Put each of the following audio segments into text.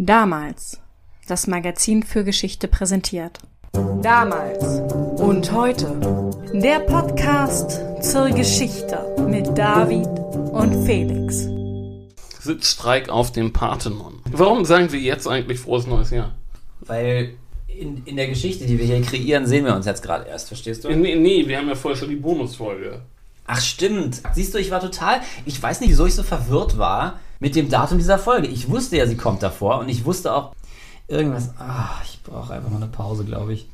Damals. Das Magazin für Geschichte präsentiert. Damals und heute. Der Podcast zur Geschichte mit David und Felix. Sitzstreik auf dem Parthenon. Warum sagen wir jetzt eigentlich frohes neues Jahr? Weil in, in der Geschichte, die wir hier kreieren, sehen wir uns jetzt gerade erst, verstehst du? Nee, nee, wir haben ja vorher schon die Bonusfolge. Ach stimmt. Siehst du, ich war total, ich weiß nicht, wieso ich so verwirrt war mit dem Datum dieser Folge. Ich wusste ja, sie kommt davor und ich wusste auch irgendwas. Ah, ich brauche einfach mal eine Pause, glaube ich.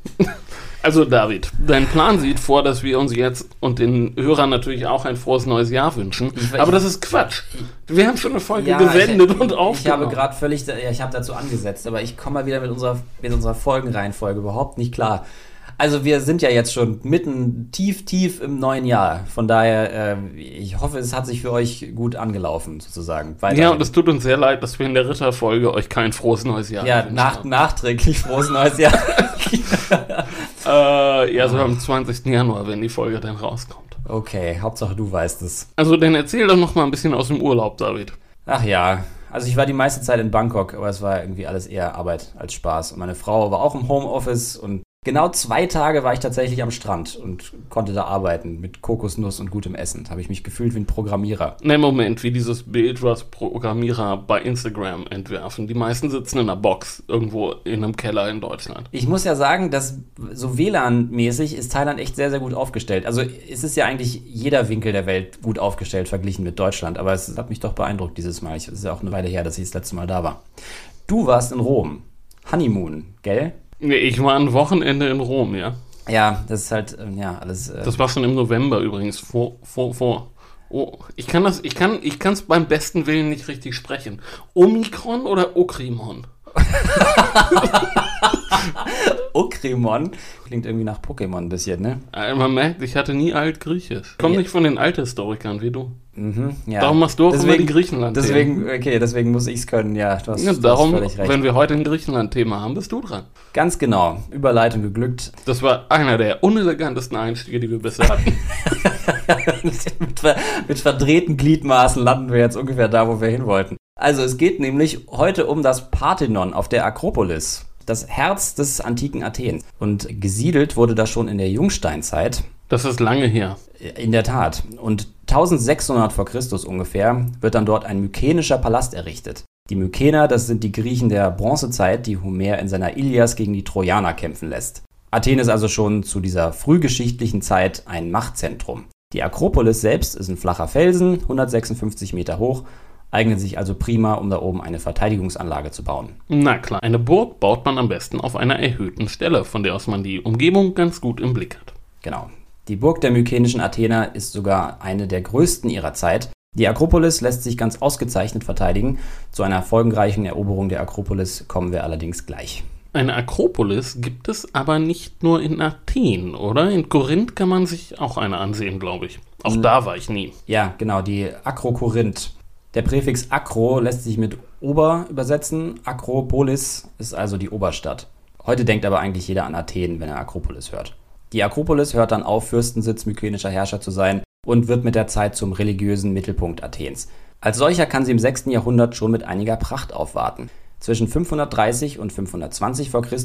Also David, dein Plan sieht vor, dass wir uns jetzt und den Hörern natürlich auch ein frohes neues Jahr wünschen. Ich- Aber das ist Quatsch. Wir haben schon eine Folge Ja, gesendet ich, und Ich aufgenommen. habe gerade völlig, ja, ich habe dazu angesetzt, aber ich komme mal wieder mit unserer, mit unserer Folgenreihenfolge überhaupt nicht klar. Also wir sind ja jetzt schon mitten tief, tief im neuen Jahr. Von daher, äh, ich hoffe, es hat sich für euch gut angelaufen, sozusagen. Weiterhin. ja, und es tut uns sehr leid, dass wir in der Ritterfolge euch kein frohes neues Jahr ja, nach, haben. nachträglich frohes neues Jahr. Äh, ja, so am 20. Januar, wenn die Folge dann rauskommt. Okay, Hauptsache du weißt es. Also dann erzähl doch noch mal ein bisschen aus dem Urlaub, David. Ach ja, also ich war die meiste Zeit in Bangkok, aber es war irgendwie alles eher Arbeit als Spaß. Und meine Frau war auch im Homeoffice und genau zwei Tage war ich tatsächlich am Strand und konnte da arbeiten mit Kokosnuss und gutem Essen. Da habe ich mich gefühlt wie ein Programmierer. Ne, Moment, wie dieses Bild, was Programmierer bei Instagram entwerfen. Die meisten sitzen in einer Box irgendwo in einem Keller in Deutschland. Ich muss ja sagen, dass so WLAN-mäßig ist Thailand echt sehr, sehr gut aufgestellt. Also es ist ja eigentlich jeder Winkel der Welt gut aufgestellt verglichen mit Deutschland. Aber es hat mich doch beeindruckt dieses Mal. Es ist ja auch eine Weile her, dass ich das letzte Mal da war. Du warst in Rom. Honeymoon, gell? Nee, ich war ein Wochenende in Rom, ja. Ja, das ist halt, ähm, ja, alles. Äh, Das war schon im November übrigens, vor, vor, vor. Oh, ich kann das, ich kann, ich kann es beim besten Willen nicht richtig sprechen. Omikron oder Okrimon? Okremon klingt irgendwie nach Pokémon ein bisschen, ne? Man merkt, ich hatte nie Altgriechisch. Komm Ja. nicht von den Althistorikern wie du. Mhm, ja. Darum machst du auch immer die Griechenland. Deswegen, okay, deswegen muss ich es können, ja. Du hast, Ja, du hast darum, völlig recht. wenn wir heute ein Griechenland-Thema haben, bist du dran. Ganz genau. Überleitung geglückt. Das war einer der unelegantesten Einstiege, die wir bisher hatten. mit, mit verdrehten Gliedmaßen landen wir jetzt ungefähr da, wo wir hin wollten. Also es geht nämlich heute um das Parthenon auf der Akropolis. Das Herz des antiken Athen. Und gesiedelt wurde das schon in der Jungsteinzeit. Das ist lange her. In der Tat. Und 1600 vor Christus ungefähr wird dann dort ein mykenischer Palast errichtet. Die Mykener, das sind die Griechen der Bronzezeit, die Homer in seiner Ilias gegen die Trojaner kämpfen lässt. Athen ist also schon zu dieser frühgeschichtlichen Zeit ein Machtzentrum. Die Akropolis selbst ist ein flacher Felsen, 156 Meter hoch, eignet sich also prima, um da oben eine Verteidigungsanlage zu bauen. Na klar, eine Burg baut man am besten auf einer erhöhten Stelle, von der aus man die Umgebung ganz gut im Blick hat. Genau. Die Burg der mykenischen Athener ist sogar eine der größten ihrer Zeit. Die Akropolis lässt sich ganz ausgezeichnet verteidigen. Zu einer folgenreichen Eroberung der Akropolis kommen wir allerdings gleich. Eine Akropolis gibt es aber nicht nur in Athen, oder? In Korinth kann man sich auch eine ansehen, glaube ich. Auch da war ich nie. Ja, genau, die Akrokorinth. Der Präfix Akro lässt sich mit Ober übersetzen. Akropolis ist also die Oberstadt. Heute denkt aber eigentlich jeder an Athen, wenn er Akropolis hört. Die Akropolis hört dann auf, Fürstensitz mykenischer Herrscher zu sein und wird mit der Zeit zum religiösen Mittelpunkt Athens. Als solcher kann sie im 6. Jahrhundert schon mit einiger Pracht aufwarten. Zwischen 530 und 520 v. Chr.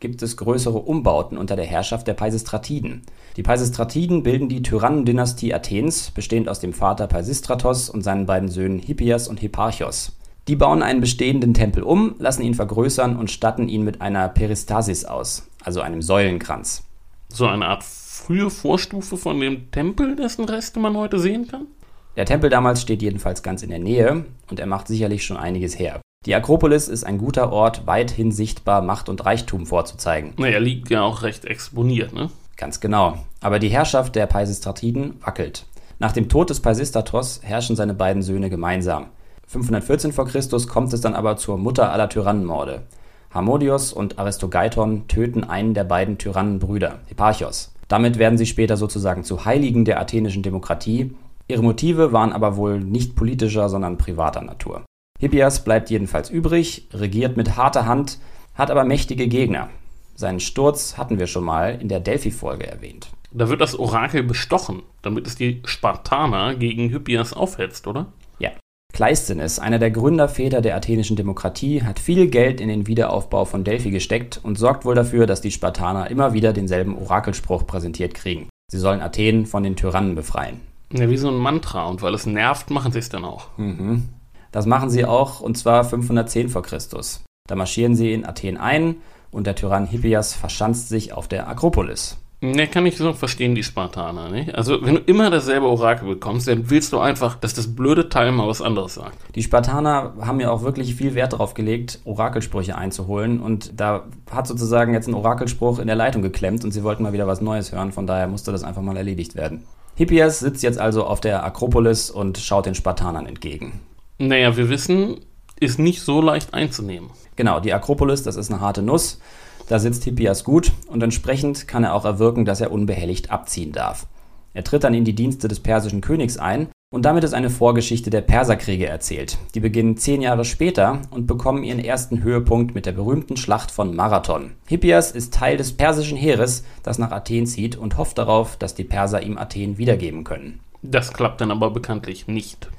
gibt es größere Umbauten unter der Herrschaft der Peisistratiden. Die Peisistratiden bilden die Tyrannendynastie Athens, bestehend aus dem Vater Peisistratos und seinen beiden Söhnen Hippias und Hipparchos. Die bauen einen bestehenden Tempel um, lassen ihn vergrößern und statten ihn mit einer Peristasis aus, also einem Säulenkranz. So eine Art frühe Vorstufe von dem Tempel, dessen Reste man heute sehen kann? Der Tempel damals steht jedenfalls ganz in der Nähe und er macht sicherlich schon einiges her. Die Akropolis ist ein guter Ort, weithin sichtbar Macht und Reichtum vorzuzeigen. Na, er liegt ja auch recht exponiert, ne? Ganz genau. Aber die Herrschaft der Peisistratiden wackelt. Nach dem Tod des Peisistratos herrschen seine beiden Söhne gemeinsam. 514 v. Chr. kommt es dann aber zur Mutter aller Tyrannenmorde. Harmodios und Aristogeiton töten einen der beiden Tyrannenbrüder, Hipparchos. Damit werden sie später sozusagen zu Heiligen der athenischen Demokratie. Ihre Motive waren aber wohl nicht politischer, sondern privater Natur. Hippias bleibt jedenfalls übrig, regiert mit harter Hand, hat aber mächtige Gegner. Seinen Sturz hatten wir schon mal in der Delphi-Folge erwähnt. Da wird das Orakel bestochen, damit es die Spartaner gegen Hippias aufhetzt, oder? Ja. Kleisthenes, einer der Gründerväter der athenischen Demokratie, hat viel Geld in den Wiederaufbau von Delphi gesteckt und sorgt wohl dafür, dass die Spartaner immer wieder denselben Orakelspruch präsentiert kriegen. Sie sollen Athen von den Tyrannen befreien. Ja, wie so ein Mantra. Und weil es nervt, machen sie es dann auch. Mhm. Das machen sie auch, und zwar 510 vor Christus. Da marschieren sie in Athen ein und der Tyrann Hippias verschanzt sich auf der Akropolis. Ne, kann ich so verstehen, die Spartaner, nicht? Also, wenn du immer dasselbe Orakel bekommst, dann willst du einfach, dass das blöde Teil mal was anderes sagt. Die Spartaner haben ja auch wirklich viel Wert darauf gelegt, Orakelsprüche einzuholen und da hat sozusagen jetzt ein Orakelspruch in der Leitung geklemmt und sie wollten mal wieder was Neues hören, von daher musste das einfach mal erledigt werden. Hippias sitzt jetzt also auf der Akropolis und schaut den Spartanern entgegen. Naja, wir wissen, ist nicht so leicht einzunehmen. Genau, die Akropolis, das ist eine harte Nuss. Da sitzt Hippias gut und entsprechend kann er auch erwirken, dass er unbehelligt abziehen darf. Er tritt dann in die Dienste des persischen Königs ein und damit ist eine Vorgeschichte der Perserkriege erzählt. Die beginnen zehn Jahre später und bekommen ihren ersten Höhepunkt mit der berühmten Schlacht von Marathon. Hippias ist Teil des persischen Heeres, das nach Athen zieht und hofft darauf, dass die Perser ihm Athen wiedergeben können. Das klappt dann aber bekanntlich nicht.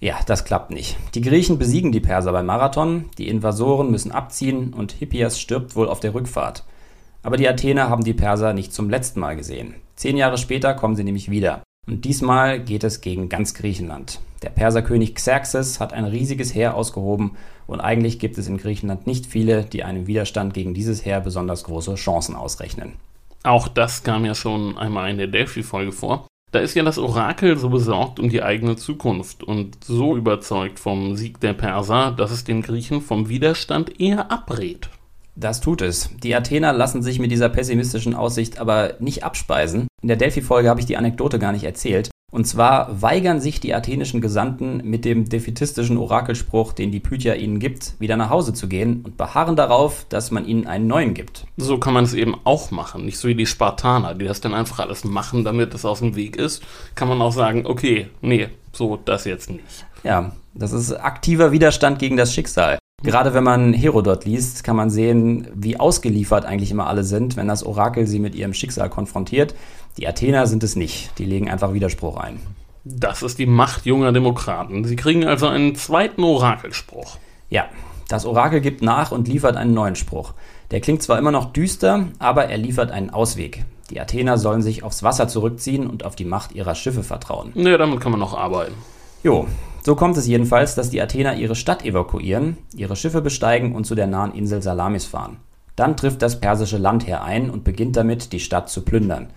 Ja, das klappt nicht. Die Griechen besiegen die Perser beim Marathon, die Invasoren müssen abziehen und Hippias stirbt wohl auf der Rückfahrt. Aber die Athener haben die Perser nicht zum letzten Mal gesehen. Zehn Jahre später kommen sie nämlich wieder. Und diesmal geht es gegen ganz Griechenland. Der Perserkönig Xerxes hat ein riesiges Heer ausgehoben und eigentlich gibt es in Griechenland nicht viele, die einem Widerstand gegen dieses Heer besonders große Chancen ausrechnen. Auch das kam ja schon einmal in der Delphi-Folge vor. Da ist ja das Orakel so besorgt um die eigene Zukunft und so überzeugt vom Sieg der Perser, dass es den Griechen vom Widerstand eher abrät. Das tut es. Die Athener lassen sich mit dieser pessimistischen Aussicht aber nicht abspeisen. In der Delphi-Folge habe ich die Anekdote gar nicht erzählt. Und zwar weigern sich die athenischen Gesandten mit dem defetistischen Orakelspruch, den die Pythia ihnen gibt, wieder nach Hause zu gehen und beharren darauf, dass man ihnen einen neuen gibt. So kann man es eben auch machen, nicht so wie die Spartaner, die das dann einfach alles machen, damit es aus dem Weg ist. Kann man auch sagen, okay, nee, so das jetzt nicht. Ja, das ist aktiver Widerstand gegen das Schicksal. Gerade wenn man Herodot liest, kann man sehen, wie ausgeliefert eigentlich immer alle sind, wenn das Orakel sie mit ihrem Schicksal konfrontiert. Die Athener sind es nicht. Die legen einfach Widerspruch ein. Das ist die Macht junger Demokraten. Sie kriegen also einen zweiten Orakelspruch. Ja, das Orakel gibt nach und liefert einen neuen Spruch. Der klingt zwar immer noch düster, aber er liefert einen Ausweg. Die Athener sollen sich aufs Wasser zurückziehen und auf die Macht ihrer Schiffe vertrauen. Ja, damit kann man noch arbeiten. Jo, so kommt es jedenfalls, dass die Athener ihre Stadt evakuieren, ihre Schiffe besteigen und zu der nahen Insel Salamis fahren. Dann trifft das persische Landheer ein und beginnt damit, die Stadt zu plündern.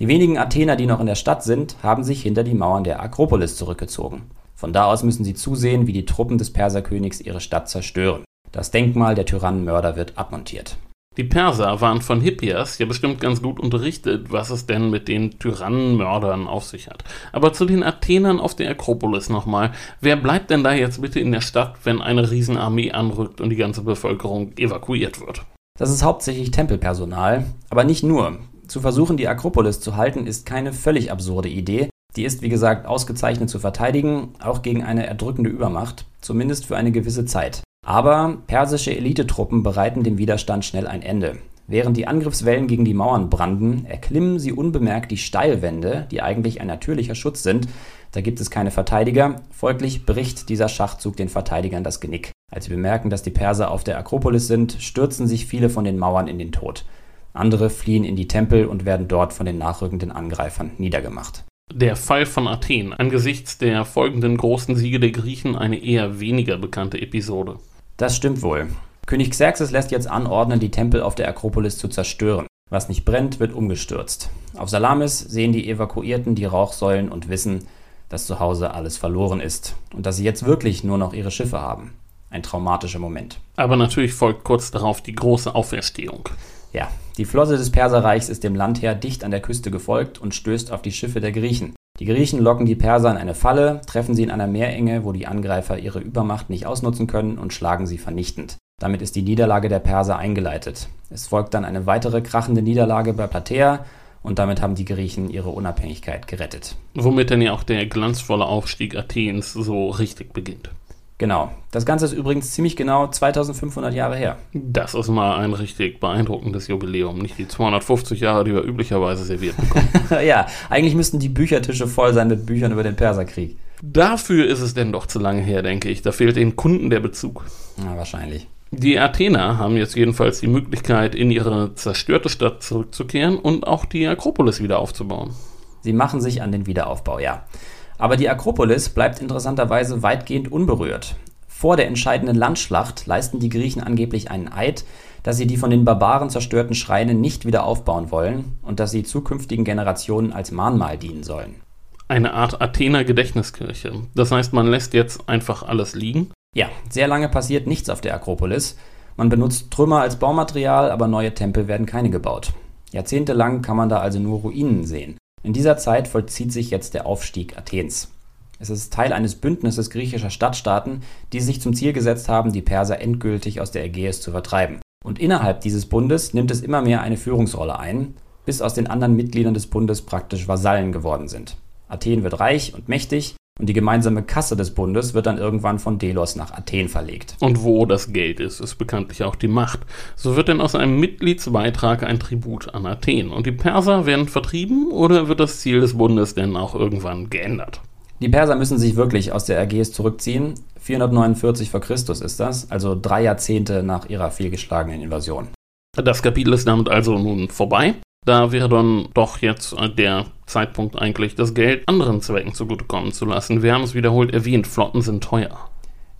Die wenigen Athener, die noch in der Stadt sind, haben sich hinter die Mauern der Akropolis zurückgezogen. Von da aus müssen sie zusehen, wie die Truppen des Perserkönigs ihre Stadt zerstören. Das Denkmal der Tyrannenmörder wird abmontiert. Die Perser waren von Hippias ja bestimmt ganz gut unterrichtet, was es denn mit den Tyrannenmördern auf sich hat. Aber zu den Athenern auf der Akropolis nochmal. Wer bleibt denn da jetzt bitte in der Stadt, wenn eine Riesenarmee anrückt und die ganze Bevölkerung evakuiert wird? Das ist hauptsächlich Tempelpersonal, aber nicht nur. Zu versuchen, die Akropolis zu halten, ist keine völlig absurde Idee. Die ist, wie gesagt, ausgezeichnet zu verteidigen, auch gegen eine erdrückende Übermacht, zumindest für eine gewisse Zeit. Aber persische Elitetruppen bereiten dem Widerstand schnell ein Ende. Während die Angriffswellen gegen die Mauern branden, erklimmen sie unbemerkt die Steilwände, die eigentlich ein natürlicher Schutz sind. Da gibt es keine Verteidiger, folglich bricht dieser Schachzug den Verteidigern das Genick. Als sie bemerken, dass die Perser auf der Akropolis sind, stürzen sich viele von den Mauern in den Tod. Andere fliehen in die Tempel und werden dort von den nachrückenden Angreifern niedergemacht. Der Fall von Athen, angesichts der folgenden großen Siege der Griechen eine eher weniger bekannte Episode. Das stimmt wohl. König Xerxes lässt jetzt anordnen, die Tempel auf der Akropolis zu zerstören. Was nicht brennt, wird umgestürzt. Auf Salamis sehen die Evakuierten die Rauchsäulen und wissen, dass zu Hause alles verloren ist und dass sie jetzt wirklich nur noch ihre Schiffe haben. Ein traumatischer Moment. Aber natürlich folgt kurz darauf die große Auferstehung. Ja, die Flotte des Perserreichs ist dem Landheer dicht an der Küste gefolgt und stößt auf die Schiffe der Griechen. Die Griechen locken die Perser in eine Falle, treffen sie in einer Meerenge, wo die Angreifer ihre Übermacht nicht ausnutzen können und schlagen sie vernichtend. Damit ist die Niederlage der Perser eingeleitet. Es folgt dann eine weitere krachende Niederlage bei Platea und damit haben die Griechen ihre Unabhängigkeit gerettet. Womit dann ja auch der glanzvolle Aufstieg Athens so richtig beginnt. Genau. Das Ganze ist übrigens ziemlich genau 2500 Jahre her. Das ist mal ein richtig beeindruckendes Jubiläum. Nicht die 250 Jahre, die wir üblicherweise serviert bekommen. ja, eigentlich müssten die Büchertische voll sein mit Büchern über den Perserkrieg. Dafür ist es denn doch zu lange her, denke ich. Da fehlt den Kunden der Bezug. Na, wahrscheinlich. Die Athener haben jetzt jedenfalls die Möglichkeit, in ihre zerstörte Stadt zurückzukehren und auch die Akropolis wieder aufzubauen. Sie machen sich an den Wiederaufbau, ja. Aber die Akropolis bleibt interessanterweise weitgehend unberührt. Vor der entscheidenden Landschlacht leisten die Griechen angeblich einen Eid, dass sie die von den Barbaren zerstörten Schreine nicht wieder aufbauen wollen und dass sie zukünftigen Generationen als Mahnmal dienen sollen. Eine Art Athener Gedächtniskirche. Das heißt, man lässt jetzt einfach alles liegen? Ja, sehr lange passiert nichts auf der Akropolis. Man benutzt Trümmer als Baumaterial, aber neue Tempel werden keine gebaut. Jahrzehntelang kann man da also nur Ruinen sehen. In dieser Zeit vollzieht sich jetzt der Aufstieg Athens. Es ist Teil eines Bündnisses griechischer Stadtstaaten, die sich zum Ziel gesetzt haben, die Perser endgültig aus der Ägäis zu vertreiben. Und innerhalb dieses Bundes nimmt es immer mehr eine Führungsrolle ein, bis aus den anderen Mitgliedern des Bundes praktisch Vasallen geworden sind. Athen wird reich und mächtig und die gemeinsame Kasse des Bundes wird dann irgendwann von Delos nach Athen verlegt. Und wo das Geld ist, ist bekanntlich auch die Macht. So wird denn aus einem Mitgliedsbeitrag ein Tribut an Athen. Und die Perser werden vertrieben oder wird das Ziel des Bundes denn auch irgendwann geändert? Die Perser müssen sich wirklich aus der Ägäis zurückziehen. 449 vor Christus ist das, also drei Jahrzehnte nach ihrer fehlgeschlagenen Invasion. Das Kapitel ist damit also nun vorbei. Da wäre dann doch jetzt der Zeitpunkt eigentlich, das Geld anderen Zwecken zugutekommen zu lassen. Wir haben es wiederholt erwähnt, Flotten sind teuer.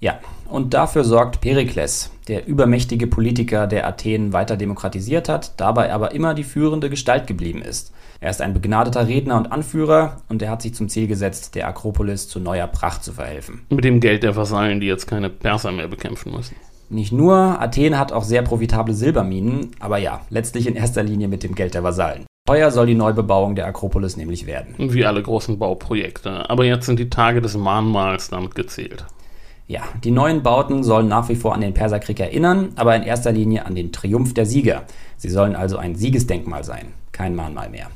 Ja, und dafür sorgt Perikles, der übermächtige Politiker, der Athen weiter demokratisiert hat, dabei aber immer die führende Gestalt geblieben ist. Er ist ein begnadeter Redner und Anführer und er hat sich zum Ziel gesetzt, der Akropolis zu neuer Pracht zu verhelfen. Mit dem Geld der Vasallen, die jetzt keine Perser mehr bekämpfen müssen. Nicht nur, Athen hat auch sehr profitable Silberminen, aber ja, letztlich in erster Linie mit dem Geld der Vasallen. Teuer soll die Neubebauung der Akropolis nämlich werden. Wie alle großen Bauprojekte. Aber jetzt sind die Tage des Mahnmals damit gezählt. Ja, die neuen Bauten sollen nach wie vor an den Perserkrieg erinnern, aber in erster Linie an den Triumph der Sieger. Sie sollen also ein Siegesdenkmal sein, kein Mahnmal mehr.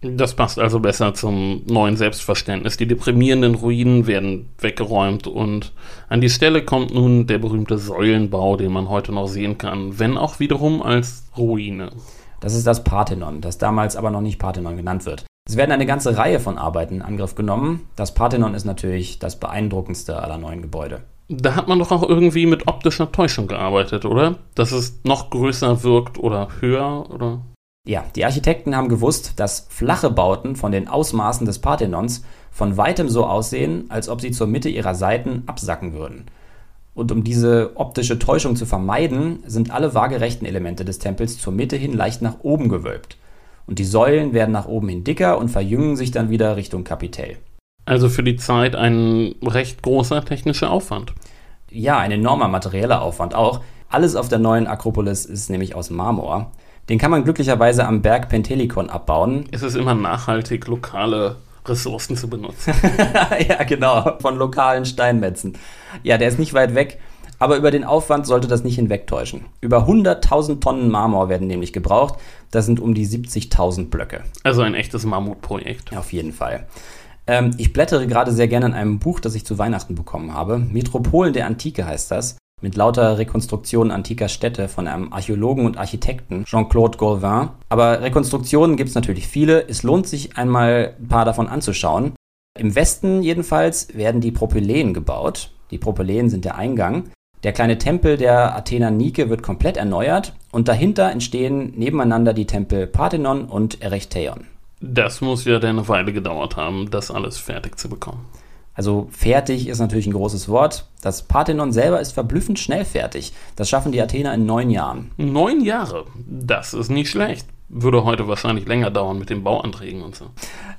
Das passt also besser zum neuen Selbstverständnis. Die deprimierenden Ruinen werden weggeräumt und an die Stelle kommt nun der berühmte Säulenbau, den man heute noch sehen kann, wenn auch wiederum als Ruine. Das ist das Parthenon, das damals aber noch nicht Parthenon genannt wird. Es werden eine ganze Reihe von Arbeiten in Angriff genommen. Das Parthenon ist natürlich das beeindruckendste aller neuen Gebäude. Da hat man doch auch irgendwie mit optischer Täuschung gearbeitet, oder? Dass es noch größer wirkt oder höher, oder? Ja, die Architekten haben gewusst, dass flache Bauten von den Ausmaßen des Parthenons von weitem so aussehen, als ob sie zur Mitte ihrer Seiten absacken würden. Und um diese optische Täuschung zu vermeiden, sind alle waagerechten Elemente des Tempels zur Mitte hin leicht nach oben gewölbt. Und die Säulen werden nach oben hin dicker und verjüngen sich dann wieder Richtung Kapitell. Also für die Zeit ein recht großer technischer Aufwand. Ja, ein enormer materieller Aufwand auch. Alles auf der neuen Akropolis ist nämlich aus Marmor. Den kann man glücklicherweise am Berg Pentelikon abbauen. Es ist immer nachhaltig, lokale Ressourcen zu benutzen. ja, genau, von lokalen Steinmetzen. Ja, der ist nicht weit weg, aber über den Aufwand sollte das nicht hinwegtäuschen. Über 100.000 Tonnen Marmor werden nämlich gebraucht. Das sind um die 70.000 Blöcke. Also ein echtes Mammutprojekt. Auf jeden Fall. Ähm, ich blättere gerade sehr gerne in einem Buch, das ich zu Weihnachten bekommen habe. Metropolen der Antike heißt das mit lauter Rekonstruktionen antiker Städte von einem Archäologen und Architekten, Jean-Claude Gauvin. Aber Rekonstruktionen gibt es natürlich viele. Es lohnt sich einmal ein paar davon anzuschauen. Im Westen jedenfalls werden die Propyläen gebaut. Die Propyläen sind der Eingang. Der kleine Tempel der Athener Nike wird komplett erneuert und dahinter entstehen nebeneinander die Tempel Parthenon und Erechtheion. Das muss ja eine Weile gedauert haben, das alles fertig zu bekommen. Also fertig ist natürlich ein großes Wort. Das Parthenon selber ist verblüffend schnell fertig. Das schaffen die Athener in neun Jahren. Neun Jahre? Das ist nicht schlecht. Würde heute wahrscheinlich länger dauern mit den Bauanträgen und so.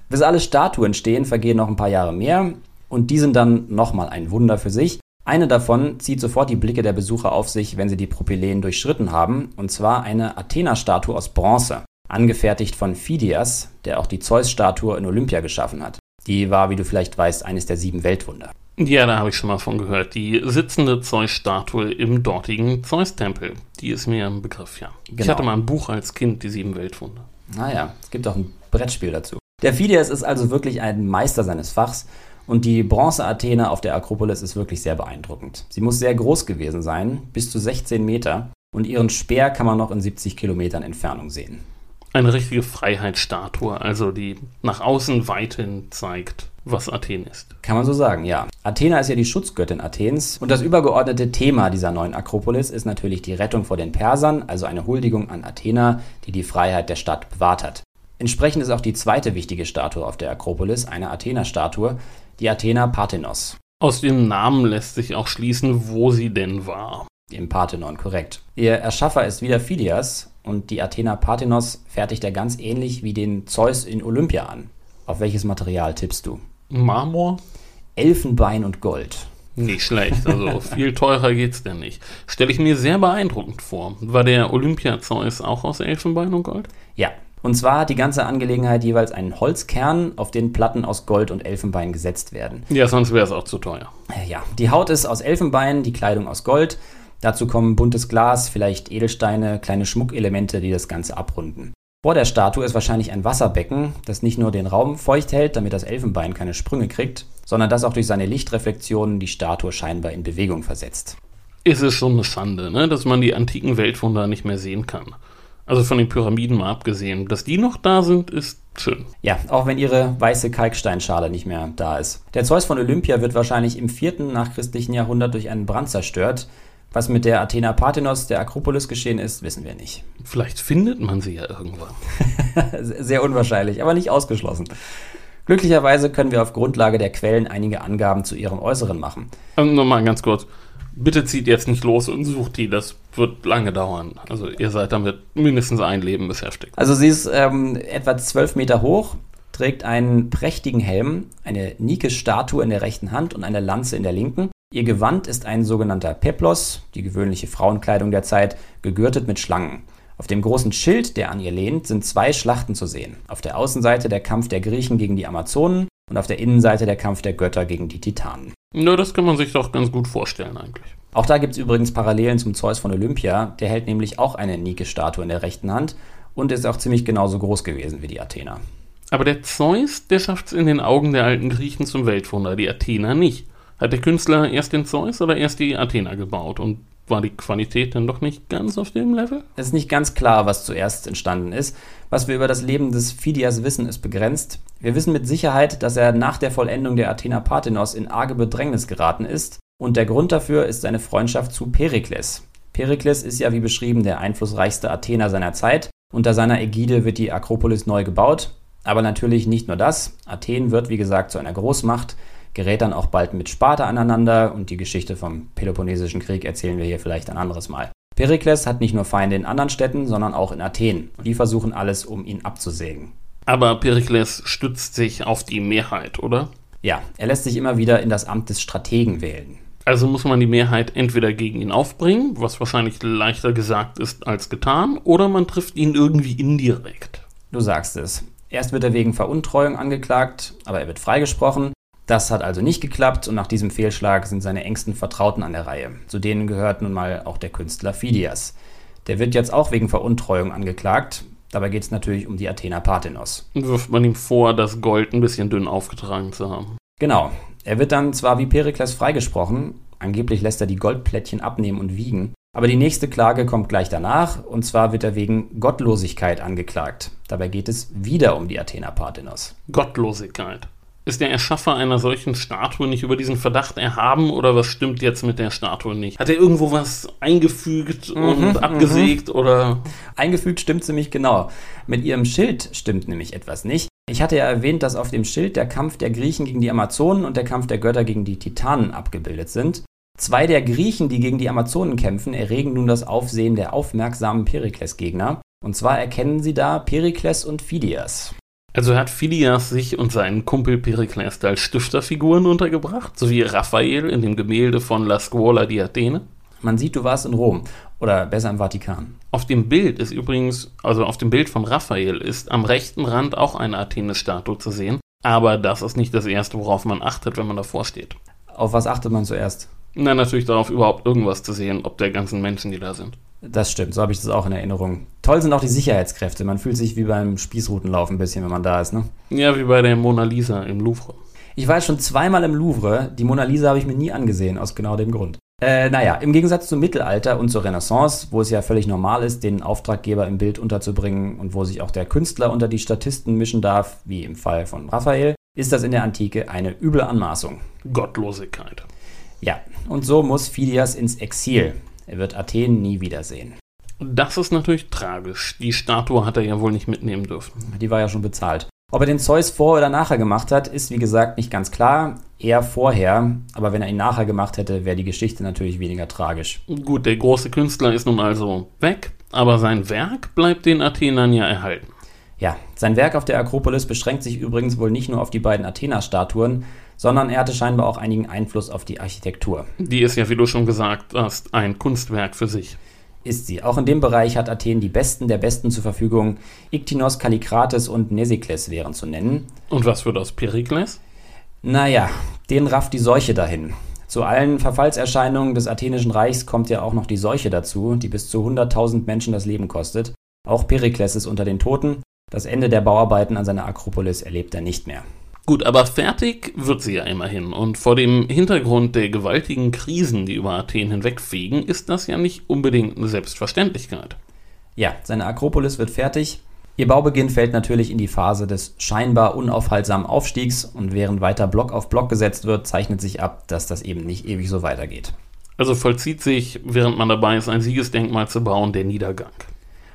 Bis alle Statuen stehen, vergehen noch ein paar Jahre mehr. Und die sind dann nochmal ein Wunder für sich. Eine davon zieht sofort die Blicke der Besucher auf sich, wenn sie die Propyläen durchschritten haben. Und zwar eine Athena-Statue aus Bronze. Angefertigt von Phidias, der auch die Zeus-Statue in Olympia geschaffen hat. Die war, wie du vielleicht weißt, eines der sieben Weltwunder. Ja, da habe ich schon mal von gehört. Die sitzende Zeus-Statue im dortigen Zeus-Tempel. Die ist mir im Begriff, ja. Genau. Ich hatte mal ein Buch als Kind, die sieben Weltwunder. Naja, es gibt auch ein Brettspiel dazu. Der Phidias ist also wirklich ein Meister seines Fachs und die Bronze-Athene auf der Akropolis ist wirklich sehr beeindruckend. Sie muss sehr groß gewesen sein, bis zu 16 Meter, und ihren Speer kann man noch in 70 Kilometern Entfernung sehen eine richtige Freiheitsstatue, also die nach außen weithin zeigt, was Athen ist. Kann man so sagen, ja. Athena ist ja die Schutzgöttin Athens und das übergeordnete Thema dieser neuen Akropolis ist natürlich die Rettung vor den Persern, also eine Huldigung an Athena, die die Freiheit der Stadt bewahrt hat. Entsprechend ist auch die zweite wichtige Statue auf der Akropolis eine Athena-Statue, die Athena Parthenos. Aus dem Namen lässt sich auch schließen, wo sie denn war. Im Parthenon, korrekt. Ihr Erschaffer ist wieder Phidias und die Athena Parthenos fertigt er ganz ähnlich wie den Zeus in Olympia an. Auf welches Material tippst du? Marmor? Elfenbein und Gold. Nicht schlecht, also viel teurer geht's denn nicht. Stelle ich mir sehr beeindruckend vor. War der Olympia-Zeus auch aus Elfenbein und Gold? Ja, und zwar hat die ganze Angelegenheit jeweils einen Holzkern, auf den Platten aus Gold und Elfenbein gesetzt werden. Ja, sonst wäre es auch zu teuer. Ja, die Haut ist aus Elfenbein, die Kleidung aus Gold. Dazu kommen buntes Glas, vielleicht Edelsteine, kleine Schmuckelemente, die das Ganze abrunden. Vor der Statue ist wahrscheinlich ein Wasserbecken, das nicht nur den Raum feucht hält, damit das Elfenbein keine Sprünge kriegt, sondern das auch durch seine Lichtreflexionen die Statue scheinbar in Bewegung versetzt. Ist es schon eine Schande, ne? dass man die antiken Weltwunder nicht mehr sehen kann. Also von den Pyramiden mal abgesehen. Dass die noch da sind, ist schön. Ja, auch wenn ihre weiße Kalksteinschale nicht mehr da ist. Der Zeus von Olympia wird wahrscheinlich im vierten nachchristlichen Jahrhundert durch einen Brand zerstört. Was mit der Athena Parthenos, der Akropolis, geschehen ist, wissen wir nicht. Vielleicht findet man sie ja irgendwann. Sehr unwahrscheinlich, aber nicht ausgeschlossen. Glücklicherweise können wir auf Grundlage der Quellen einige Angaben zu ihrem Äußeren machen. Also Nochmal ganz kurz. Bitte zieht jetzt nicht los und sucht die, das wird lange dauern. Also ihr seid damit mindestens ein Leben beschäftigt. Also sie ist ähm, etwa zwölf Meter hoch, trägt einen prächtigen Helm, eine Nike-Statue in der rechten Hand und eine Lanze in der linken. Ihr Gewand ist ein sogenannter Peplos, die gewöhnliche Frauenkleidung der Zeit, gegürtet mit Schlangen. Auf dem großen Schild, der an ihr lehnt, sind zwei Schlachten zu sehen. Auf der Außenseite der Kampf der Griechen gegen die Amazonen und auf der Innenseite der Kampf der Götter gegen die Titanen. Na, das kann man sich doch ganz gut vorstellen eigentlich. Auch da gibt es übrigens Parallelen zum Zeus von Olympia. Der hält nämlich auch eine Nike-Statue in der rechten Hand und ist auch ziemlich genauso groß gewesen wie die Athener. Aber der Zeus, der schafft es in den Augen der alten Griechen zum Weltwunder, die Athener nicht. Hat der Künstler erst den Zeus oder erst die Athena gebaut? Und war die Qualität dann doch nicht ganz auf dem Level? Es ist nicht ganz klar, was zuerst entstanden ist. Was wir über das Leben des Phidias wissen, ist begrenzt. Wir wissen mit Sicherheit, dass er nach der Vollendung der Athena Parthenos in arge Bedrängnis geraten ist. Und der Grund dafür ist seine Freundschaft zu Perikles. Perikles ist ja wie beschrieben der einflussreichste Athener seiner Zeit. Unter seiner Ägide wird die Akropolis neu gebaut. Aber natürlich nicht nur das. Athen wird, wie gesagt, zu einer Großmacht gerät dann auch bald mit Sparta aneinander und die Geschichte vom Peloponnesischen Krieg erzählen wir hier vielleicht ein anderes Mal. Perikles hat nicht nur Feinde in anderen Städten, sondern auch in Athen. Und die versuchen alles, um ihn abzusägen. Aber Perikles stützt sich auf die Mehrheit, oder? Ja, er lässt sich immer wieder in das Amt des Strategen wählen. Also muss man die Mehrheit entweder gegen ihn aufbringen, was wahrscheinlich leichter gesagt ist als getan, oder man trifft ihn irgendwie indirekt. Du sagst es. Erst wird er wegen Veruntreuung angeklagt, aber er wird freigesprochen. Das hat also nicht geklappt und nach diesem Fehlschlag sind seine engsten Vertrauten an der Reihe. Zu denen gehört nun mal auch der Künstler Phidias. Der wird jetzt auch wegen Veruntreuung angeklagt. Dabei geht es natürlich um die Athena Parthenos. Wirft man ihm vor, das Gold ein bisschen dünn aufgetragen zu haben. Genau. Er wird dann zwar wie Perikles freigesprochen, angeblich lässt er die Goldplättchen abnehmen und wiegen, aber die nächste Klage kommt gleich danach, und zwar wird er wegen Gottlosigkeit angeklagt. Dabei geht es wieder um die Athena Parthenos. Gottlosigkeit. Ist der Erschaffer einer solchen Statue nicht über diesen Verdacht erhaben oder was stimmt jetzt mit der Statue nicht? Hat er irgendwo was eingefügt mhm, und mhm. abgesägt oder? Eingefügt stimmt ziemlich genau. Mit ihrem Schild stimmt nämlich etwas nicht. Ich hatte ja erwähnt, dass auf dem Schild der Kampf der Griechen gegen die Amazonen und der Kampf der Götter gegen die Titanen abgebildet sind. Zwei der Griechen, die gegen die Amazonen kämpfen, erregen nun das Aufsehen der aufmerksamen Perikles-Gegner. Und zwar erkennen sie da Perikles und Phidias. Also hat Phidias sich und seinen Kumpel Perikles als Stifterfiguren untergebracht, so wie Raphael in dem Gemälde von La Scuola di Athene? Man sieht, du warst in Rom oder besser im Vatikan. Auf dem Bild ist übrigens, also auf dem Bild von Raphael ist am rechten Rand auch eine Athene-Statue zu sehen, aber das ist nicht das erste, worauf man achtet, wenn man davor steht. Auf was achtet man zuerst? Na, natürlich darauf, überhaupt irgendwas zu sehen, ob der ganzen Menschen, die da sind. Das stimmt, so habe ich das auch in Erinnerung. Toll sind auch die Sicherheitskräfte. Man fühlt sich wie beim Spießrutenlauf ein bisschen, wenn man da ist, ne? Ja, wie bei der Mona Lisa im Louvre. Ich war schon zweimal im Louvre. Die Mona Lisa habe ich mir nie angesehen, aus genau dem Grund. Äh, naja, im Gegensatz zum Mittelalter und zur Renaissance, wo es ja völlig normal ist, den Auftraggeber im Bild unterzubringen und wo sich auch der Künstler unter die Statisten mischen darf, wie im Fall von Raphael, ist das in der Antike eine üble Anmaßung. Gottlosigkeit. Ja, und so muss Phidias ins Exil. Er wird Athen nie wiedersehen. Das ist natürlich tragisch. Die Statue hat er ja wohl nicht mitnehmen dürfen. Die war ja schon bezahlt. Ob er den Zeus vor oder nachher gemacht hat, ist wie gesagt nicht ganz klar. Eher vorher, aber wenn er ihn nachher gemacht hätte, wäre die Geschichte natürlich weniger tragisch. Gut, der große Künstler ist nun also weg, aber sein Werk bleibt den Athenern ja erhalten. Ja, sein Werk auf der Akropolis beschränkt sich übrigens wohl nicht nur auf die beiden Athena-Statuen, sondern er hatte scheinbar auch einigen Einfluss auf die Architektur. Die ist ja, wie du schon gesagt hast, ein Kunstwerk für sich ist sie. Auch in dem Bereich hat Athen die Besten der Besten zur Verfügung. Iktinos, Kallikrates und Nesikles wären zu nennen. Und was wird aus Perikles? Naja, den rafft die Seuche dahin. Zu allen Verfallserscheinungen des Athenischen Reichs kommt ja auch noch die Seuche dazu, die bis zu 100.000 Menschen das Leben kostet. Auch Perikles ist unter den Toten. Das Ende der Bauarbeiten an seiner Akropolis erlebt er nicht mehr. Gut, aber fertig wird sie ja immerhin. Und vor dem Hintergrund der gewaltigen Krisen, die über Athen hinwegfegen, ist das ja nicht unbedingt eine Selbstverständlichkeit. Ja, seine Akropolis wird fertig. Ihr Baubeginn fällt natürlich in die Phase des scheinbar unaufhaltsamen Aufstiegs und während weiter Block auf Block gesetzt wird, zeichnet sich ab, dass das eben nicht ewig so weitergeht. Also vollzieht sich, während man dabei ist, ein Siegesdenkmal zu bauen, der Niedergang.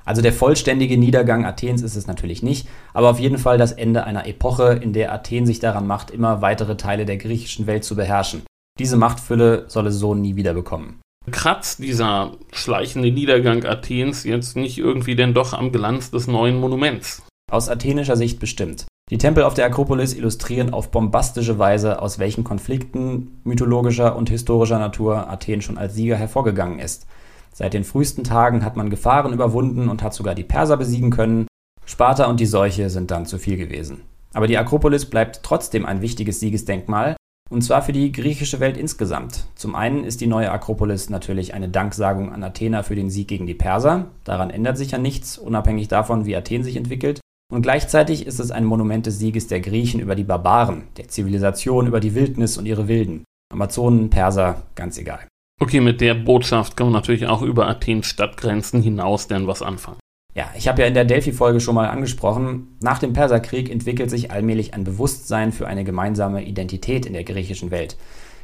Also der vollständige Niedergang Athens ist es natürlich nicht, aber auf jeden Fall das Ende einer Epoche, in der Athen sich daran macht, immer weitere Teile der griechischen Welt zu beherrschen. Diese Machtfülle soll es so nie wieder bekommen. Kratzt dieser schleichende Niedergang Athens jetzt nicht irgendwie denn doch am Glanz des neuen Monuments? Aus athenischer Sicht bestimmt. Die Tempel auf der Akropolis illustrieren auf bombastische Weise, aus welchen Konflikten mythologischer und historischer Natur Athen schon als Sieger hervorgegangen ist. Seit den frühesten Tagen hat man Gefahren überwunden und hat sogar die Perser besiegen können. Sparta und die Seuche sind dann zu viel gewesen. Aber die Akropolis bleibt trotzdem ein wichtiges Siegesdenkmal, und zwar für die griechische Welt insgesamt. Zum einen ist die neue Akropolis natürlich eine Danksagung an Athena für den Sieg gegen die Perser. Daran ändert sich ja nichts, unabhängig davon, wie Athen sich entwickelt. Und gleichzeitig ist es ein Monument des Sieges der Griechen über die Barbaren, der Zivilisation über die Wildnis und ihre Wilden. Amazonen, Perser, ganz egal. Okay, mit der Botschaft kann man natürlich auch über Athens Stadtgrenzen hinaus denn was anfangen. Ja, ich habe ja in der Delphi-Folge schon mal angesprochen, nach dem Perserkrieg entwickelt sich allmählich ein Bewusstsein für eine gemeinsame Identität in der griechischen Welt.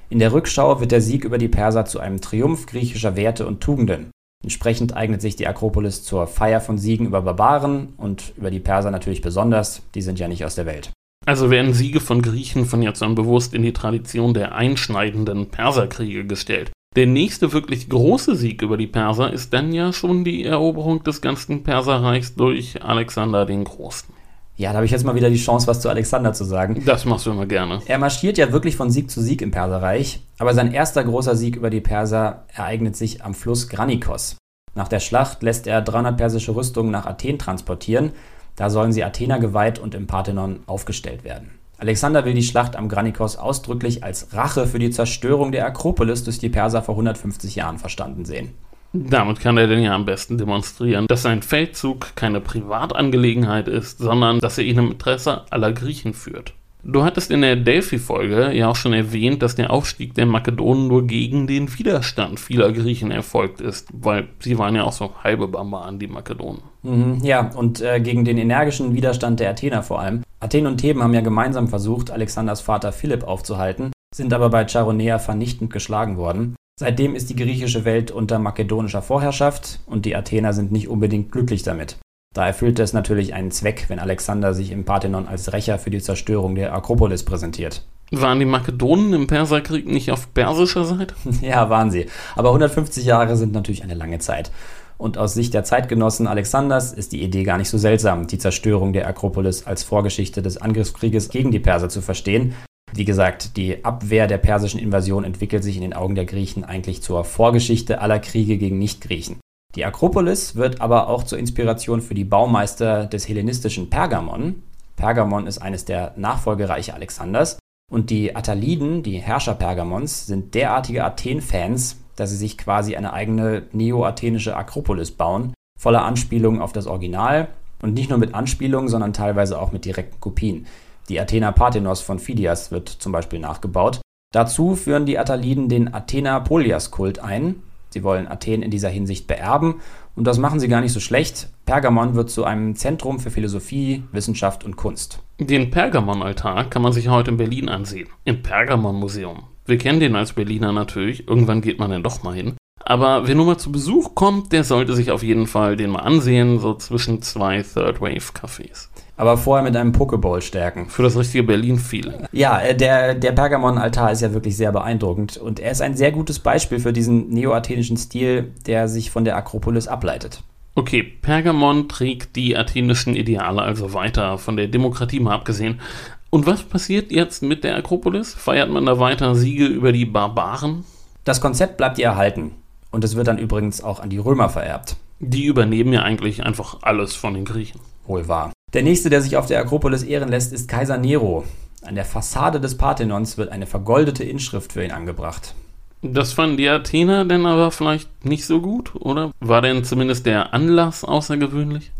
In der Rückschau wird der Sieg über die Perser zu einem Triumph griechischer Werte und Tugenden. Entsprechend eignet sich die Akropolis zur Feier von Siegen über Barbaren und über die Perser natürlich besonders, die sind ja nicht aus der Welt. Also werden Siege von Griechen von jetzt an bewusst in die Tradition der einschneidenden Perserkriege gestellt. Der nächste wirklich große Sieg über die Perser ist dann ja schon die Eroberung des ganzen Perserreichs durch Alexander den Großen. Ja, da habe ich jetzt mal wieder die Chance, was zu Alexander zu sagen. Das machst du immer gerne. Er marschiert ja wirklich von Sieg zu Sieg im Perserreich, aber sein erster großer Sieg über die Perser ereignet sich am Fluss Granikos. Nach der Schlacht lässt er 300 persische Rüstungen nach Athen transportieren. Da sollen sie Athener geweiht und im Parthenon aufgestellt werden. Alexander will die Schlacht am Granikos ausdrücklich als Rache für die Zerstörung der Akropolis durch die Perser vor 150 Jahren verstanden sehen. Damit kann er denn ja am besten demonstrieren, dass sein Feldzug keine Privatangelegenheit ist, sondern dass er ihn im Interesse aller Griechen führt. Du hattest in der Delphi-Folge ja auch schon erwähnt, dass der Aufstieg der Makedonen nur gegen den Widerstand vieler Griechen erfolgt ist, weil sie waren ja auch so halbe Barbaren, die Makedonen. Mhm, ja, und äh, gegen den energischen Widerstand der Athener vor allem. Athen und Theben haben ja gemeinsam versucht, Alexanders Vater Philipp aufzuhalten, sind aber bei Charonea vernichtend geschlagen worden. Seitdem ist die griechische Welt unter makedonischer Vorherrschaft und die Athener sind nicht unbedingt glücklich damit. Da erfüllte es natürlich einen Zweck, wenn Alexander sich im Parthenon als Rächer für die Zerstörung der Akropolis präsentiert. Waren die Makedonen im Perserkrieg nicht auf persischer Seite? ja, waren sie. Aber 150 Jahre sind natürlich eine lange Zeit. Und aus Sicht der Zeitgenossen Alexanders ist die Idee gar nicht so seltsam, die Zerstörung der Akropolis als Vorgeschichte des Angriffskrieges gegen die Perser zu verstehen. Wie gesagt, die Abwehr der persischen Invasion entwickelt sich in den Augen der Griechen eigentlich zur Vorgeschichte aller Kriege gegen Nichtgriechen. Die Akropolis wird aber auch zur Inspiration für die Baumeister des hellenistischen Pergamon. Pergamon ist eines der Nachfolgereiche Alexanders. Und die Attaliden, die Herrscher Pergamons, sind derartige Athen-Fans, dass sie sich quasi eine eigene neo-athenische Akropolis bauen, voller Anspielungen auf das Original und nicht nur mit Anspielungen, sondern teilweise auch mit direkten Kopien. Die Athena Parthenos von Phidias wird zum Beispiel nachgebaut. Dazu führen die Attaliden den Athena-Polias-Kult ein. Sie wollen Athen in dieser Hinsicht beerben und das machen sie gar nicht so schlecht. Pergamon wird zu einem Zentrum für Philosophie, Wissenschaft und Kunst. Den Pergamonaltar kann man sich heute in Berlin ansehen, im Pergamon-Museum. Wir kennen den als Berliner natürlich, irgendwann geht man dann doch mal hin. Aber wer nur mal zu Besuch kommt, der sollte sich auf jeden Fall den mal ansehen, so zwischen zwei Third-Wave-Cafés. Aber vorher mit einem Pokeball stärken. Für das richtige Berlin-Feeling. Ja, äh, der, der Pergamon-Altar ist ja wirklich sehr beeindruckend. Und er ist ein sehr gutes Beispiel für diesen neoathenischen Stil, der sich von der Akropolis ableitet. Okay, Pergamon trägt die athenischen Ideale also weiter, von der Demokratie mal abgesehen. Und was passiert jetzt mit der Akropolis? Feiert man da weiter Siege über die Barbaren? Das Konzept bleibt ihr erhalten. Und es wird dann übrigens auch an die Römer vererbt. Die übernehmen ja eigentlich einfach alles von den Griechen. Wohl wahr. Der nächste, der sich auf der Akropolis ehren lässt, ist Kaiser Nero. An der Fassade des Parthenons wird eine vergoldete Inschrift für ihn angebracht. Das fanden die Athener denn aber vielleicht nicht so gut, oder? War denn zumindest der Anlass außergewöhnlich?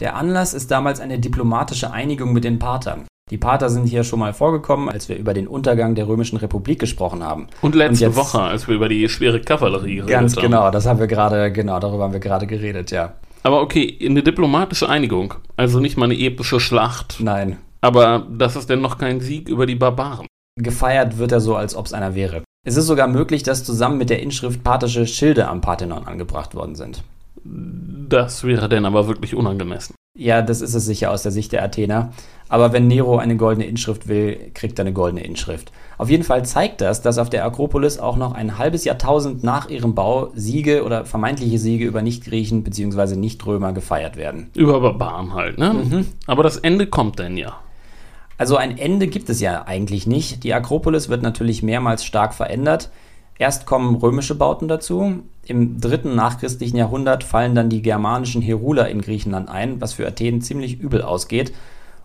Der Anlass ist damals eine diplomatische Einigung mit den Partern. Die Pater sind hier schon mal vorgekommen, als wir über den Untergang der Römischen Republik gesprochen haben. Und letzte Und jetzt, Woche, als wir über die schwere Kavallerie geredet haben. Ganz genau, das haben wir gerade, genau, darüber haben wir gerade geredet, ja. Aber okay, eine diplomatische Einigung, also nicht mal eine epische Schlacht. Nein. Aber das ist denn noch kein Sieg über die Barbaren. Gefeiert wird er so, als ob es einer wäre. Es ist sogar möglich, dass zusammen mit der Inschrift parthische Schilde am Parthenon angebracht worden sind. Das wäre denn aber wirklich unangemessen. Ja, das ist es sicher aus der Sicht der Athener. Aber wenn Nero eine goldene Inschrift will, kriegt er eine goldene Inschrift. Auf jeden Fall zeigt das, dass auf der Akropolis auch noch ein halbes Jahrtausend nach ihrem Bau Siege oder vermeintliche Siege über Nichtgriechen bzw. Nichtrömer gefeiert werden. Über Barbaren halt, ne? Mhm. Aber das Ende kommt denn ja. Also ein Ende gibt es ja eigentlich nicht. Die Akropolis wird natürlich mehrmals stark verändert. Erst kommen römische Bauten dazu. Im dritten nachchristlichen Jahrhundert fallen dann die germanischen Heruler in Griechenland ein, was für Athen ziemlich übel ausgeht.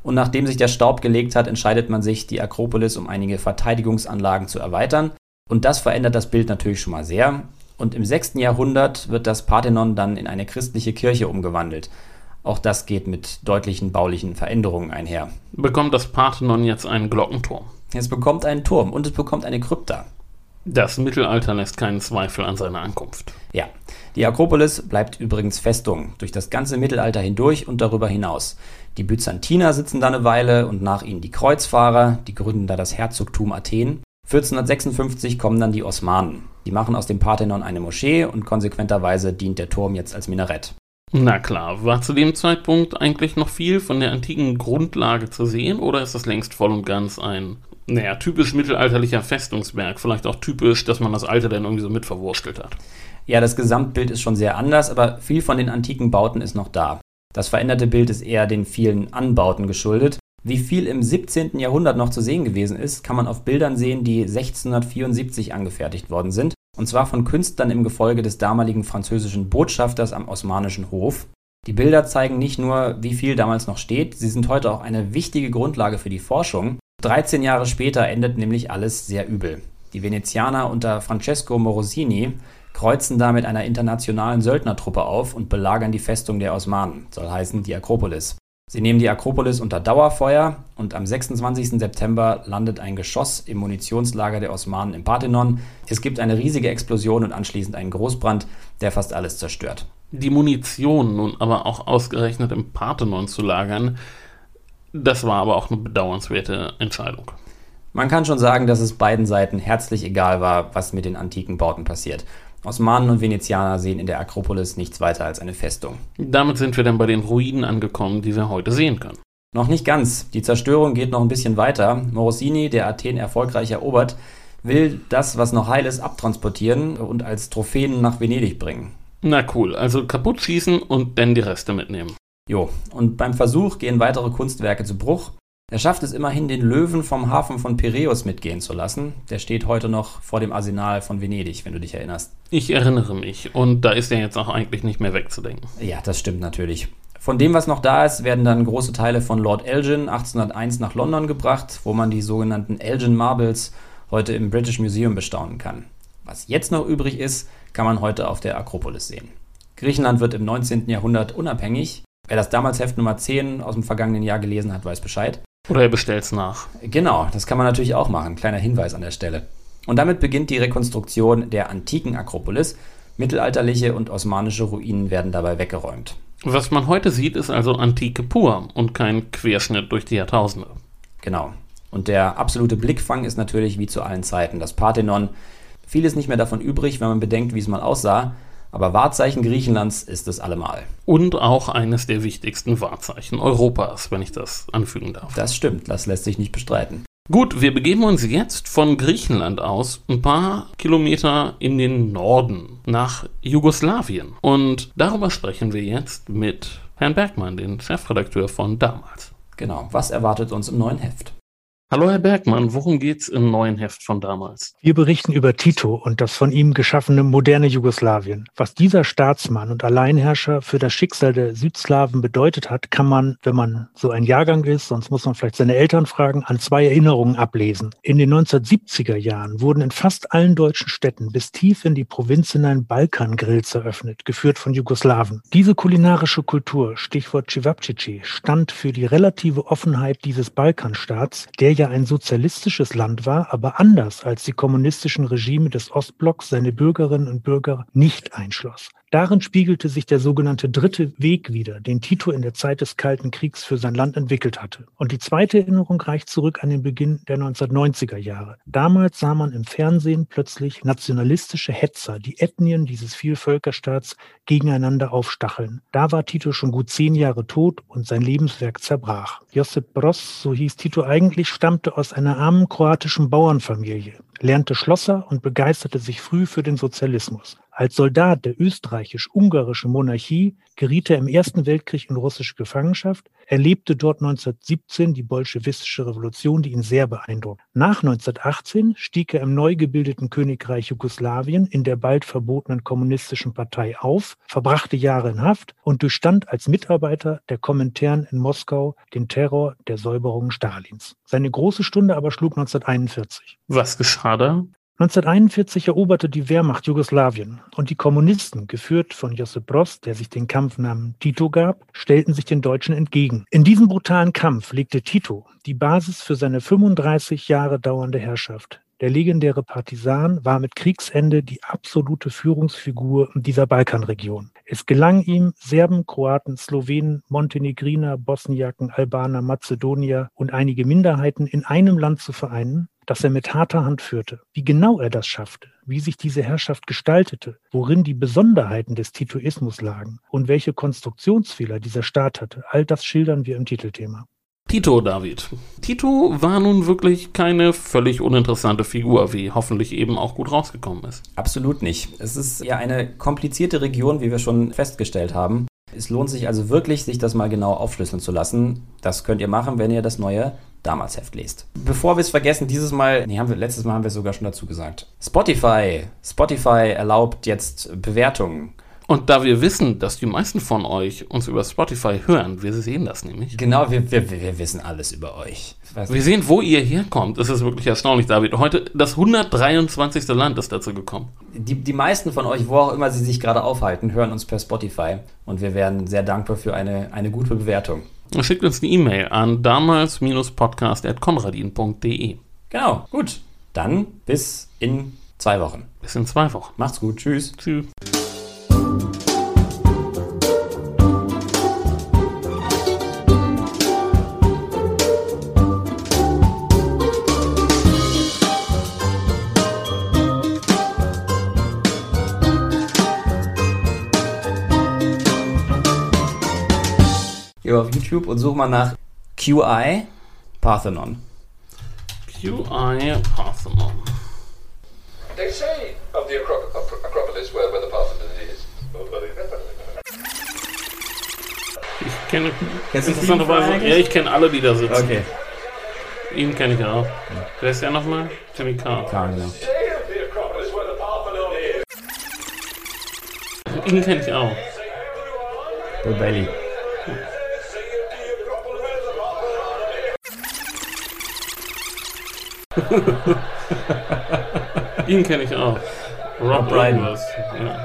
Und nachdem sich der Staub gelegt hat, entscheidet man sich, die Akropolis um einige Verteidigungsanlagen zu erweitern. Und das verändert das Bild natürlich schon mal sehr. Und im 6. Jahrhundert wird das Parthenon dann in eine christliche Kirche umgewandelt. Auch das geht mit deutlichen baulichen Veränderungen einher. Bekommt das Parthenon jetzt einen Glockenturm? Es bekommt einen Turm und es bekommt eine Krypta. Das Mittelalter lässt keinen Zweifel an seiner Ankunft. Ja, die Akropolis bleibt übrigens Festung durch das ganze Mittelalter hindurch und darüber hinaus. Die Byzantiner sitzen da eine Weile und nach ihnen die Kreuzfahrer, die gründen da das Herzogtum Athen. 1456 kommen dann die Osmanen. Die machen aus dem Parthenon eine Moschee und konsequenterweise dient der Turm jetzt als Minarett. Na klar, war zu dem Zeitpunkt eigentlich noch viel von der antiken Grundlage zu sehen oder ist das längst voll und ganz ein naja, typisch mittelalterlicher Festungsberg. Vielleicht auch typisch, dass man das Alter dann irgendwie so mitverwurstelt hat. Ja, das Gesamtbild ist schon sehr anders, aber viel von den antiken Bauten ist noch da. Das veränderte Bild ist eher den vielen Anbauten geschuldet. Wie viel im 17. Jahrhundert noch zu sehen gewesen ist, kann man auf Bildern sehen, die 1674 angefertigt worden sind. Und zwar von Künstlern im Gefolge des damaligen französischen Botschafters am Osmanischen Hof. Die Bilder zeigen nicht nur, wie viel damals noch steht, sie sind heute auch eine wichtige Grundlage für die Forschung. 13 Jahre später endet nämlich alles sehr übel. Die Venezianer unter Francesco Morosini kreuzen da mit einer internationalen Söldnertruppe auf und belagern die Festung der Osmanen, soll heißen die Akropolis. Sie nehmen die Akropolis unter Dauerfeuer und am 26. September landet ein Geschoss im Munitionslager der Osmanen im Parthenon. Es gibt eine riesige Explosion und anschließend einen Großbrand, der fast alles zerstört. Die Munition nun aber auch ausgerechnet im Parthenon zu lagern, das war aber auch eine bedauernswerte Entscheidung. Man kann schon sagen, dass es beiden Seiten herzlich egal war, was mit den antiken Bauten passiert. Osmanen und Venezianer sehen in der Akropolis nichts weiter als eine Festung. Damit sind wir dann bei den Ruinen angekommen, die wir heute sehen können. Noch nicht ganz. Die Zerstörung geht noch ein bisschen weiter. Morosini, der Athen erfolgreich erobert, will das, was noch heil ist, abtransportieren und als Trophäen nach Venedig bringen. Na cool, also kaputt schießen und dann die Reste mitnehmen. Jo, und beim Versuch gehen weitere Kunstwerke zu Bruch. Er schafft es immerhin, den Löwen vom Hafen von Piräus mitgehen zu lassen. Der steht heute noch vor dem Arsenal von Venedig, wenn du dich erinnerst. Ich erinnere mich. Und da ist er jetzt auch eigentlich nicht mehr wegzudenken. Ja, das stimmt natürlich. Von dem, was noch da ist, werden dann große Teile von Lord Elgin 1801 nach London gebracht, wo man die sogenannten Elgin Marbles heute im British Museum bestaunen kann. Was jetzt noch übrig ist, kann man heute auf der Akropolis sehen. Griechenland wird im 19. Jahrhundert unabhängig Wer das damals Heft Nummer 10 aus dem vergangenen Jahr gelesen hat, weiß Bescheid. Oder er bestellt es nach. Genau, das kann man natürlich auch machen. Kleiner Hinweis an der Stelle. Und damit beginnt die Rekonstruktion der antiken Akropolis. Mittelalterliche und osmanische Ruinen werden dabei weggeräumt. Was man heute sieht, ist also Antike pur und kein Querschnitt durch die Jahrtausende. Genau. Und der absolute Blickfang ist natürlich wie zu allen Zeiten das Parthenon. Vieles nicht mehr davon übrig, wenn man bedenkt, wie es mal aussah. Aber Wahrzeichen Griechenlands ist es allemal. Und auch eines der wichtigsten Wahrzeichen Europas, wenn ich das anfügen darf. Das stimmt, das lässt sich nicht bestreiten. Gut, wir begeben uns jetzt von Griechenland aus ein paar Kilometer in den Norden nach Jugoslawien. Und darüber sprechen wir jetzt mit Herrn Bergmann, den Chefredakteur von damals. Genau, was erwartet uns im neuen Heft? Hallo Herr Bergmann, worum geht's im neuen Heft von damals? Wir berichten über Tito und das von ihm geschaffene moderne Jugoslawien. Was dieser Staatsmann und Alleinherrscher für das Schicksal der Südslawen bedeutet hat, kann man, wenn man so ein Jahrgang ist, sonst muss man vielleicht seine Eltern fragen, an zwei Erinnerungen ablesen. In den 1970er Jahren wurden in fast allen deutschen Städten bis tief in die Provinz hinein Balkangrills eröffnet, geführt von Jugoslawen. Diese kulinarische Kultur, Stichwort Cevapcici, stand für die relative Offenheit dieses Balkanstaats, der ja ja ein sozialistisches Land war, aber anders als die kommunistischen Regime des Ostblocks seine Bürgerinnen und Bürger nicht einschloss. Darin spiegelte sich der sogenannte dritte Weg wider, den Tito in der Zeit des Kalten Kriegs für sein Land entwickelt hatte. Und die zweite Erinnerung reicht zurück an den Beginn der 1990er Jahre. Damals sah man im Fernsehen plötzlich nationalistische Hetzer, die Ethnien dieses Vielvölkerstaats gegeneinander aufstacheln. Da war Tito schon gut zehn Jahre tot und sein Lebenswerk zerbrach. Josip Broz, so hieß Tito eigentlich, stammte aus einer armen kroatischen Bauernfamilie lernte Schlosser und begeisterte sich früh für den Sozialismus. Als Soldat der österreichisch-ungarischen Monarchie geriet er im Ersten Weltkrieg in russische Gefangenschaft, erlebte dort 1917 die bolschewistische Revolution, die ihn sehr beeindruckt. Nach 1918 stieg er im neu gebildeten Königreich Jugoslawien in der bald verbotenen kommunistischen Partei auf, verbrachte Jahre in Haft und durchstand als Mitarbeiter der Kommentaren in Moskau den Terror der Säuberungen Stalins. Seine große Stunde aber schlug 1941. Was geschah da? 1941 eroberte die Wehrmacht Jugoslawien und die Kommunisten, geführt von Josip Broz, der sich den Kampfnamen Tito gab, stellten sich den Deutschen entgegen. In diesem brutalen Kampf legte Tito die Basis für seine 35 Jahre dauernde Herrschaft. Der legendäre Partisan war mit Kriegsende die absolute Führungsfigur dieser Balkanregion. Es gelang ihm, Serben, Kroaten, Slowenen, Montenegriner, Bosniaken, Albaner, Mazedonier und einige Minderheiten in einem Land zu vereinen das er mit harter Hand führte. Wie genau er das schaffte, wie sich diese Herrschaft gestaltete, worin die Besonderheiten des Titoismus lagen und welche Konstruktionsfehler dieser Staat hatte, all das schildern wir im Titelthema. Tito, David. Tito war nun wirklich keine völlig uninteressante Figur, wie hoffentlich eben auch gut rausgekommen ist. Absolut nicht. Es ist ja eine komplizierte Region, wie wir schon festgestellt haben. Es lohnt sich also wirklich, sich das mal genau aufschlüsseln zu lassen. Das könnt ihr machen, wenn ihr das neue damals Heft lest. Bevor wir es vergessen, dieses Mal, nee, haben wir, letztes Mal haben wir es sogar schon dazu gesagt. Spotify. Spotify erlaubt jetzt Bewertungen. Und da wir wissen, dass die meisten von euch uns über Spotify hören, wir sehen das nämlich. Genau, wir, wir, wir wissen alles über euch. Wir sehen, wo ihr herkommt. Es ist wirklich erstaunlich, David. Heute das 123. Land ist dazu gekommen. Die, die meisten von euch, wo auch immer sie sich gerade aufhalten, hören uns per Spotify. Und wir wären sehr dankbar für eine, eine gute Bewertung. Schickt uns eine E-Mail an damals-podcast.konradin.de. Genau, gut. Dann bis in zwei Wochen. Bis in zwei Wochen. Macht's gut. Tschüss. Tschüss. Geh auf YouTube und such mal nach QI Parthenon. QI Parthenon. They say of the Acro- Acro- Acropolis where, where the Parthenon is. Ich kenne Kennst du interessanterweise, ja, ich kenne alle, die da sitzen. Okay. Ihn kenne ich auch. Wer ist der nochmal? Jimmy Carr. Klar, genau. Ihn kenne ich auch. Bill Bailey. Ihn kenne ich auch. Rob, Rob Brydon. irgendwas. Ja.